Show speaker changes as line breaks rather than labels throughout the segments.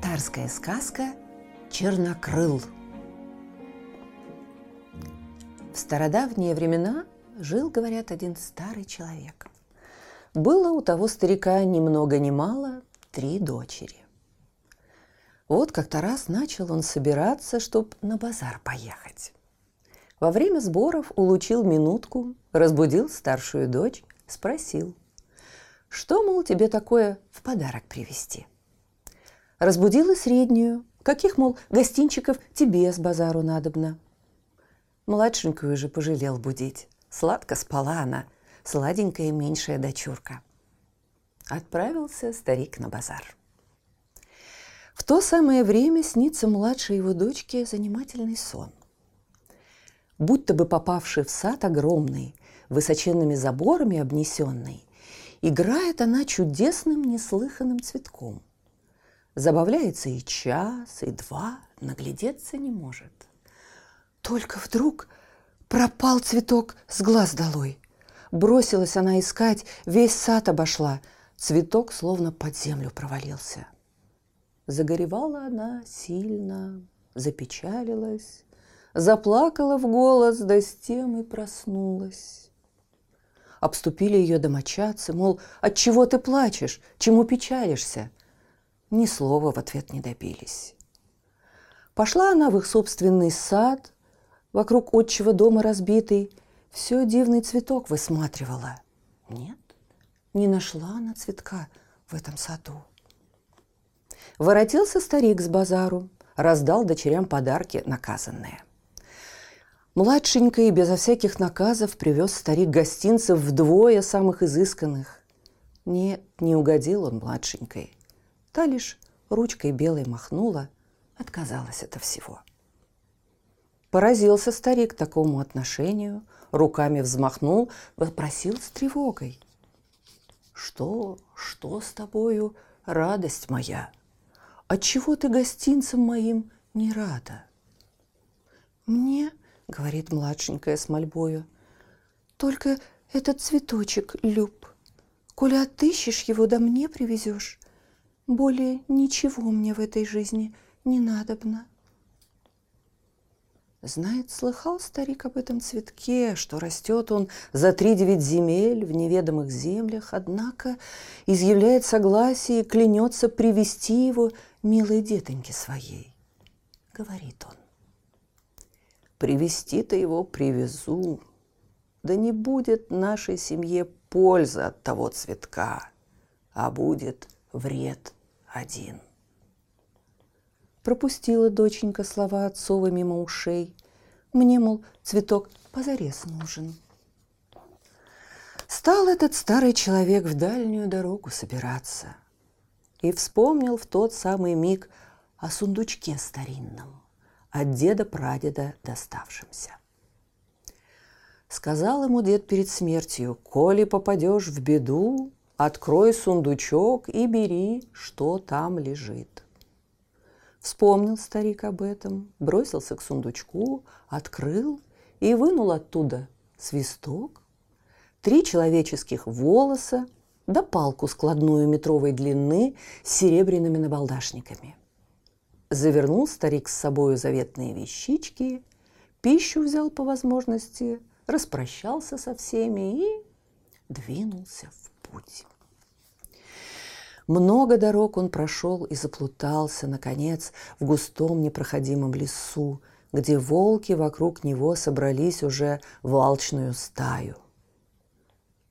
Татарская сказка «Чернокрыл». В стародавние времена жил, говорят, один старый человек. Было у того старика ни много ни мало три дочери. Вот как-то раз начал он собираться, чтобы на базар поехать. Во время сборов улучил минутку, разбудил старшую дочь, спросил, что, мол, тебе такое в подарок привезти? Разбудила среднюю, каких, мол, гостинчиков тебе с базару надобно. Младшенькую же пожалел будить. Сладко спала она, сладенькая меньшая дочурка. Отправился старик на базар. В то самое время снится младшей его дочке занимательный сон. Будто бы попавший в сад огромный, высоченными заборами обнесенный, играет она чудесным неслыханным цветком. Забавляется и час, и два, наглядеться не может. Только вдруг пропал цветок с глаз долой. Бросилась она искать, весь сад обошла. Цветок словно под землю провалился – Загоревала она сильно, запечалилась, Заплакала в голос, да с тем и проснулась. Обступили ее домочадцы, мол, от чего ты плачешь, чему печалишься? Ни слова в ответ не добились. Пошла она в их собственный сад, вокруг отчего дома разбитый, все дивный цветок высматривала. Нет, не нашла она цветка в этом саду. Воротился старик с базару, раздал дочерям подарки наказанные. Младшенький безо всяких наказов привез старик гостинцев вдвое самых изысканных. Нет, не угодил он младшенькой. Та лишь ручкой белой махнула, отказалась от всего. Поразился старик такому отношению, руками взмахнул, вопросил с тревогой. «Что, что с тобою, радость моя?» отчего ты гостинцем моим не рада? Мне, говорит младшенькая с мольбою, только этот цветочек люб. Коли отыщешь его, да мне привезешь, более ничего мне в этой жизни не надобно. Знает, слыхал старик об этом цветке, что растет он за три девять земель в неведомых землях, однако изъявляет согласие и клянется привести его милой детоньке своей. Говорит он, привести-то его привезу, да не будет нашей семье польза от того цветка, а будет вред один. Пропустила доченька слова отцова мимо ушей. Мне, мол, цветок позарез нужен. Стал этот старый человек в дальнюю дорогу собираться и вспомнил в тот самый миг о сундучке старинном, от деда-прадеда доставшемся. Сказал ему дед перед смертью, «Коли попадешь в беду, открой сундучок и бери, что там лежит». Вспомнил старик об этом, бросился к сундучку, открыл и вынул оттуда свисток, три человеческих волоса да палку складную метровой длины с серебряными набалдашниками. Завернул старик с собою заветные вещички, пищу взял по возможности, распрощался со всеми и двинулся в путь. Много дорог он прошел и заплутался, наконец, в густом непроходимом лесу, где волки вокруг него собрались уже в алчную стаю.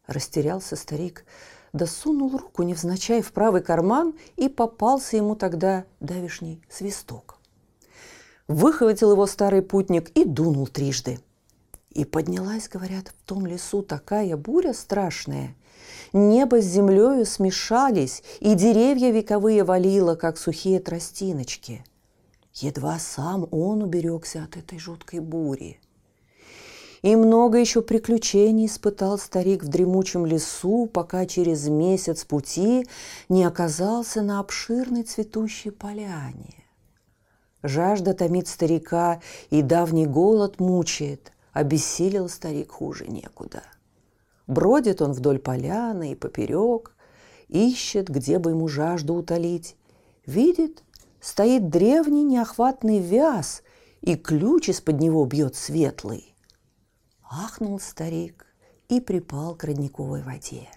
Растерялся старик, да сунул руку невзначай в правый карман и попался ему тогда давишний свисток. Выхватил его старый путник и дунул трижды. И поднялась, говорят, в том лесу такая буря страшная. Небо с землею смешались, и деревья вековые валило, как сухие тростиночки. Едва сам он уберегся от этой жуткой бури. И много еще приключений испытал старик в дремучем лесу, пока через месяц пути не оказался на обширной цветущей поляне. Жажда томит старика, и давний голод мучает. Обессилел старик хуже некуда. Бродит он вдоль поляны и поперек, ищет, где бы ему жажду утолить. Видит, стоит древний неохватный вяз, и ключ из-под него бьет светлый. Ахнул старик и припал к родниковой воде.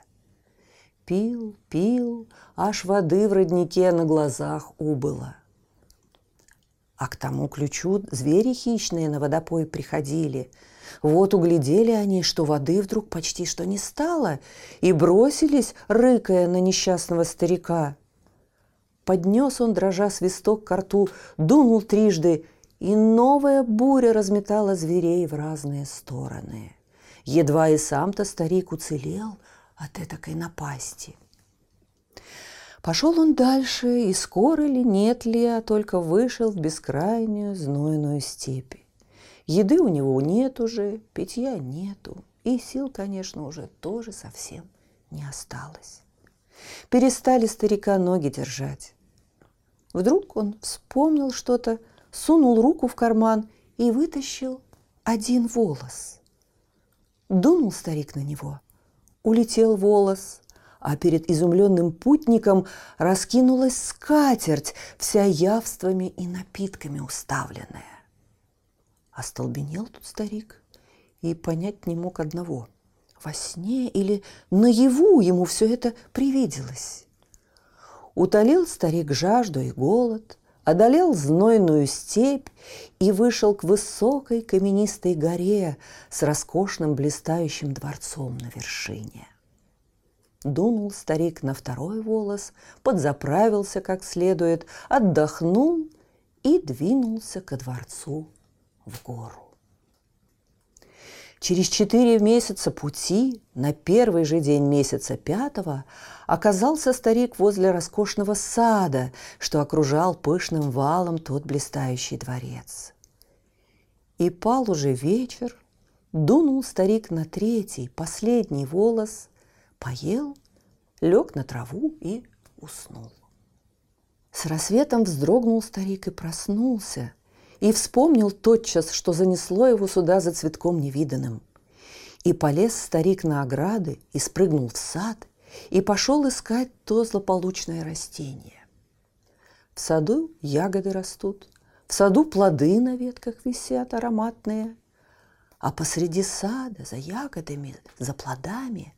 Пил, пил, аж воды в роднике на глазах убыло. А к тому ключу звери хищные на водопой приходили. Вот углядели они, что воды вдруг почти что не стало, и бросились, рыкая на несчастного старика. Поднес он, дрожа свисток к рту, дунул трижды, и новая буря разметала зверей в разные стороны. Едва и сам-то старик уцелел от этакой напасти. Пошел он дальше, и скоро ли, нет ли, а только вышел в бескрайнюю знойную степь. Еды у него нет уже, питья нету, и сил, конечно, уже тоже совсем не осталось. Перестали старика ноги держать. Вдруг он вспомнил что-то, сунул руку в карман и вытащил один волос. Дунул старик на него. Улетел волос, а перед изумленным путником раскинулась скатерть, вся явствами и напитками уставленная. Остолбенел тут старик и понять не мог одного. Во сне или наяву ему все это привиделось. Утолил старик жажду и голод, одолел знойную степь и вышел к высокой каменистой горе с роскошным блистающим дворцом на вершине. Дунул старик на второй волос, подзаправился как следует, отдохнул и двинулся ко дворцу в гору. Через четыре месяца пути, на первый же день месяца пятого, оказался старик возле роскошного сада, что окружал пышным валом тот блистающий дворец. И пал уже вечер, дунул старик на третий, последний волос, поел, лег на траву и уснул. С рассветом вздрогнул старик и проснулся, и вспомнил тотчас, что занесло его сюда за цветком невиданным. И полез старик на ограды, и спрыгнул в сад, и пошел искать то злополучное растение. В саду ягоды растут, в саду плоды на ветках висят ароматные, а посреди сада за ягодами, за плодами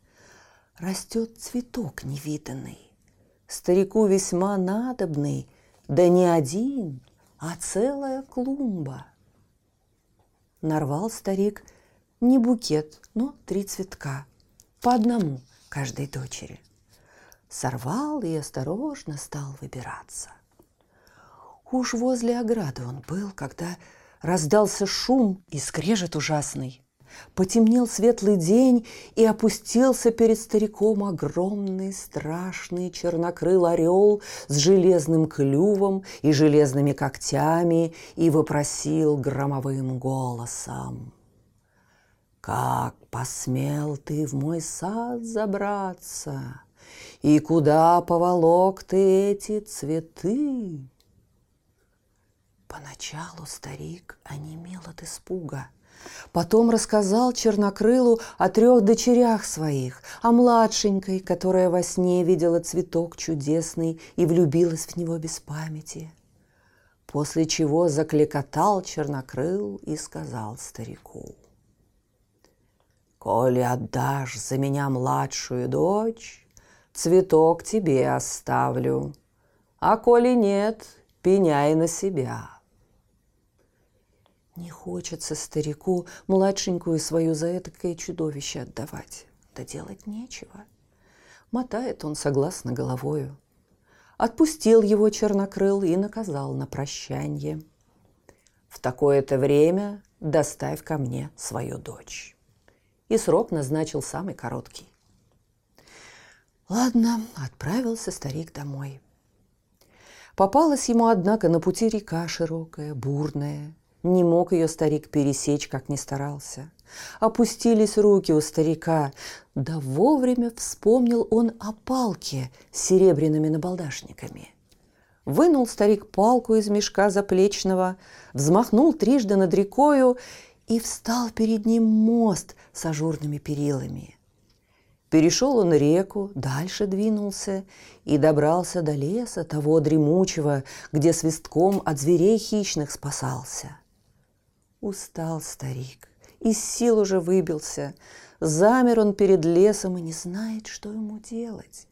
растет цветок невиданный, старику весьма надобный, да не один, а целая клумба. Нарвал старик не букет, но три цветка, по одному каждой дочери. Сорвал и осторожно стал выбираться. Уж возле ограды он был, когда раздался шум и скрежет ужасный. Потемнел светлый день, и опустился перед стариком огромный, страшный чернокрыл орел с железным клювом и железными когтями и вопросил громовым голосом. «Как посмел ты в мой сад забраться? И куда поволок ты эти цветы?» Поначалу старик онемел от испуга – Потом рассказал Чернокрылу о трех дочерях своих, о младшенькой, которая во сне видела цветок чудесный и влюбилась в него без памяти. После чего закликотал Чернокрыл и сказал старику. «Коли отдашь за меня младшую дочь, цветок тебе оставлю, а коли нет, пеняй на себя». Не хочется старику младшенькую свою за этакое чудовище отдавать. Да делать нечего. Мотает он согласно головою. Отпустил его чернокрыл и наказал на прощанье. В такое-то время доставь ко мне свою дочь. И срок назначил самый короткий. Ладно, отправился старик домой. Попалась ему, однако, на пути река широкая, бурная. Не мог ее старик пересечь, как ни старался. Опустились руки у старика. Да вовремя вспомнил он о палке с серебряными набалдашниками. Вынул старик палку из мешка заплечного, взмахнул трижды над рекою, и встал перед ним мост с ажурными перилами. Перешел он реку, дальше двинулся и добрался до леса того дремучего, где свистком от зверей хищных спасался. Устал старик, из сил уже выбился, замер он перед лесом и не знает, что ему делать,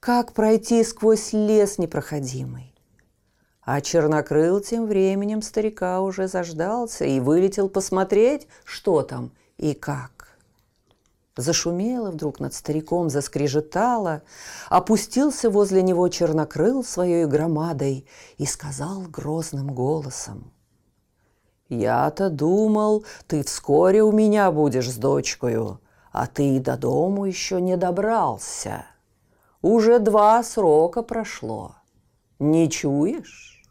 как пройти сквозь лес непроходимый. А Чернокрыл тем временем старика уже заждался и вылетел посмотреть, что там и как. Зашумело вдруг над стариком, заскрежетало, опустился возле него чернокрыл своей громадой и сказал грозным голосом. «Я-то думал, ты вскоре у меня будешь с дочкою, а ты до дому еще не добрался. Уже два срока прошло. Не чуешь?»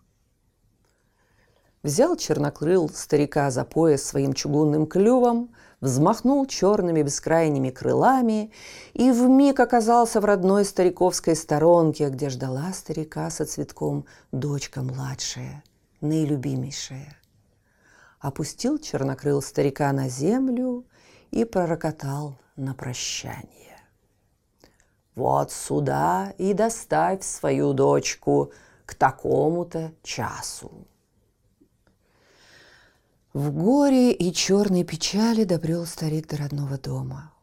Взял чернокрыл старика за пояс своим чугунным клювом, взмахнул черными бескрайними крылами и вмиг оказался в родной стариковской сторонке, где ждала старика со цветком дочка младшая, наилюбимейшая. Опустил чернокрыл старика на землю и пророкотал на прощание. «Вот сюда и доставь свою дочку к такому-то часу». В горе и черной печали добрел старик до родного дома.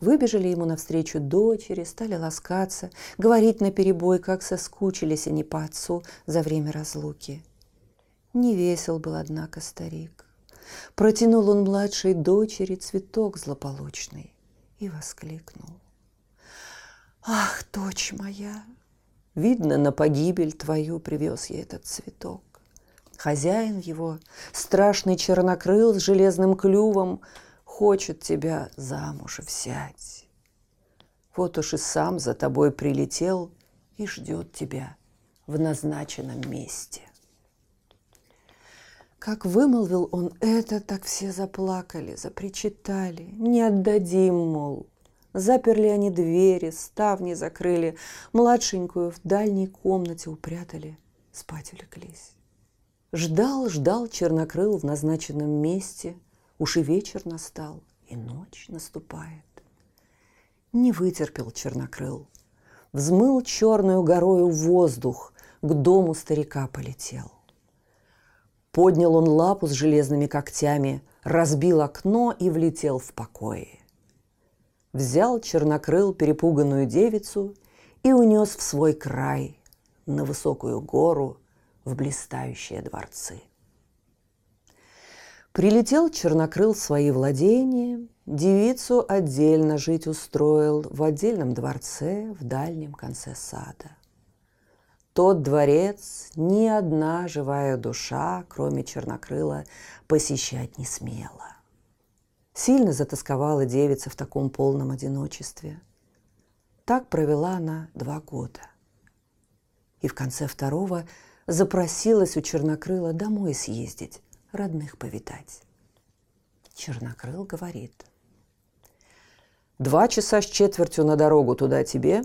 Выбежали ему навстречу дочери, стали ласкаться, говорить наперебой, как соскучились они по отцу за время разлуки. Не весел был, однако, старик. Протянул он младшей дочери цветок злополучный и воскликнул. «Ах, дочь моя! Видно, на погибель твою привез я этот цветок. Хозяин его, страшный чернокрыл с железным клювом, хочет тебя замуж взять. Вот уж и сам за тобой прилетел и ждет тебя в назначенном месте. Как вымолвил он это, так все заплакали, запричитали. Не отдадим, мол. Заперли они двери, ставни закрыли, младшенькую в дальней комнате упрятали, спать улеклись. Ждал, ждал чернокрыл в назначенном месте, Уж и вечер настал, и ночь наступает. Не вытерпел чернокрыл, Взмыл черную горою воздух, К дому старика полетел. Поднял он лапу с железными когтями, Разбил окно и влетел в покое. Взял чернокрыл перепуганную девицу И унес в свой край, На высокую гору, в блистающие дворцы. Прилетел чернокрыл в свои владения, девицу отдельно жить устроил в отдельном дворце в дальнем конце сада. Тот дворец ни одна живая душа, кроме чернокрыла, посещать не смела. Сильно затасковала девица в таком полном одиночестве. Так провела она два года. И в конце второго – запросилась у Чернокрыла домой съездить, родных повидать. Чернокрыл говорит. Два часа с четвертью на дорогу туда тебе,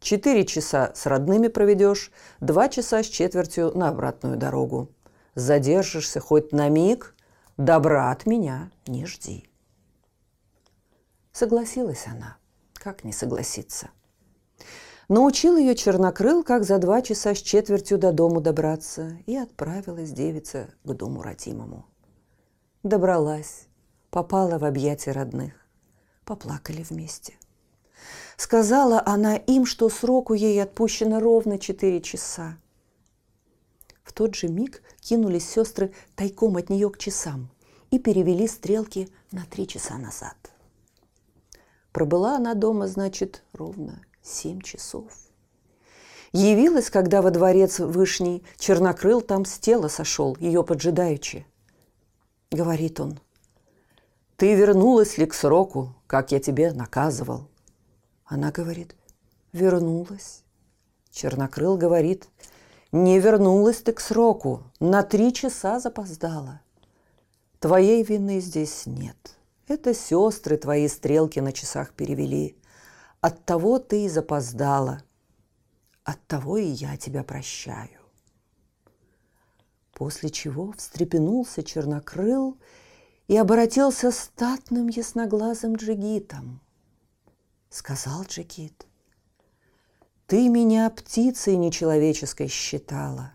четыре часа с родными проведешь, два часа с четвертью на обратную дорогу. Задержишься хоть на миг, добра от меня не жди. Согласилась она. Как не согласиться? Научил ее чернокрыл, как за два часа с четвертью до дому добраться, и отправилась девица к дому родимому. Добралась, попала в объятия родных, поплакали вместе. Сказала она им, что сроку ей отпущено ровно четыре часа. В тот же миг кинулись сестры тайком от нее к часам и перевели стрелки на три часа назад. Пробыла она дома, значит, ровно семь часов. Явилась, когда во дворец Вышний Чернокрыл там с тела сошел, ее поджидаючи. Говорит он, ты вернулась ли к сроку, как я тебе наказывал? Она говорит, вернулась. Чернокрыл говорит, не вернулась ты к сроку, на три часа запоздала. Твоей вины здесь нет. Это сестры твои стрелки на часах перевели. От того ты и запоздала. От того и я тебя прощаю. После чего встрепенулся чернокрыл и обратился статным ясноглазым джигитом. Сказал джигит, «Ты меня птицей нечеловеческой считала.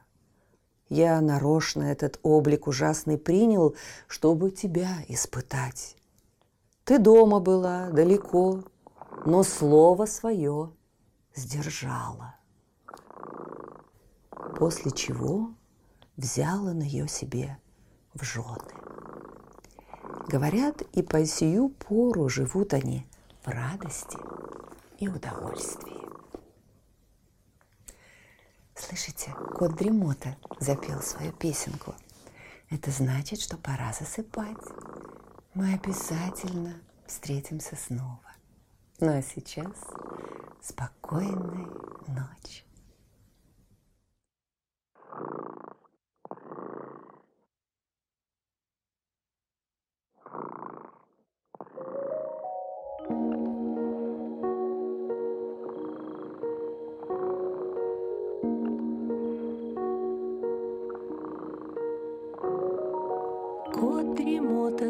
Я нарочно этот облик ужасный принял, чтобы тебя испытать. Ты дома была, далеко, но слово свое сдержала. После чего взял он ее себе в жены. Говорят, и по сию пору живут они в радости и удовольствии. Слышите, кот Дремота запел свою песенку. Это значит, что пора засыпать. Мы обязательно встретимся снова. Ну а сейчас спокойной ночи.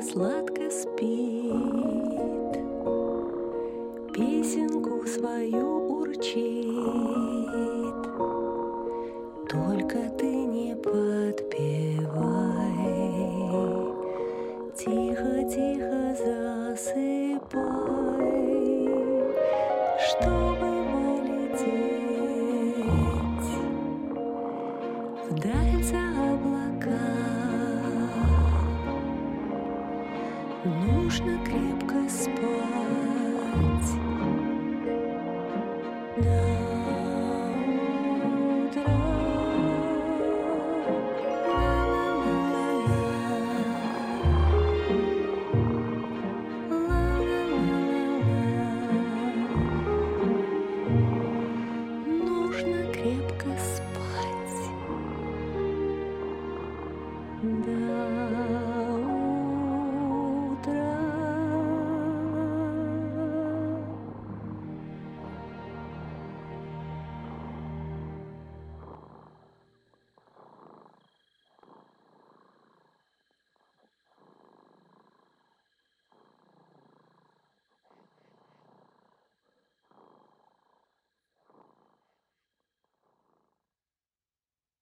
Сладко спит, Песенку свою урчит. Только ты не подпевай, Тихо-тихо засыпай, Чтобы people.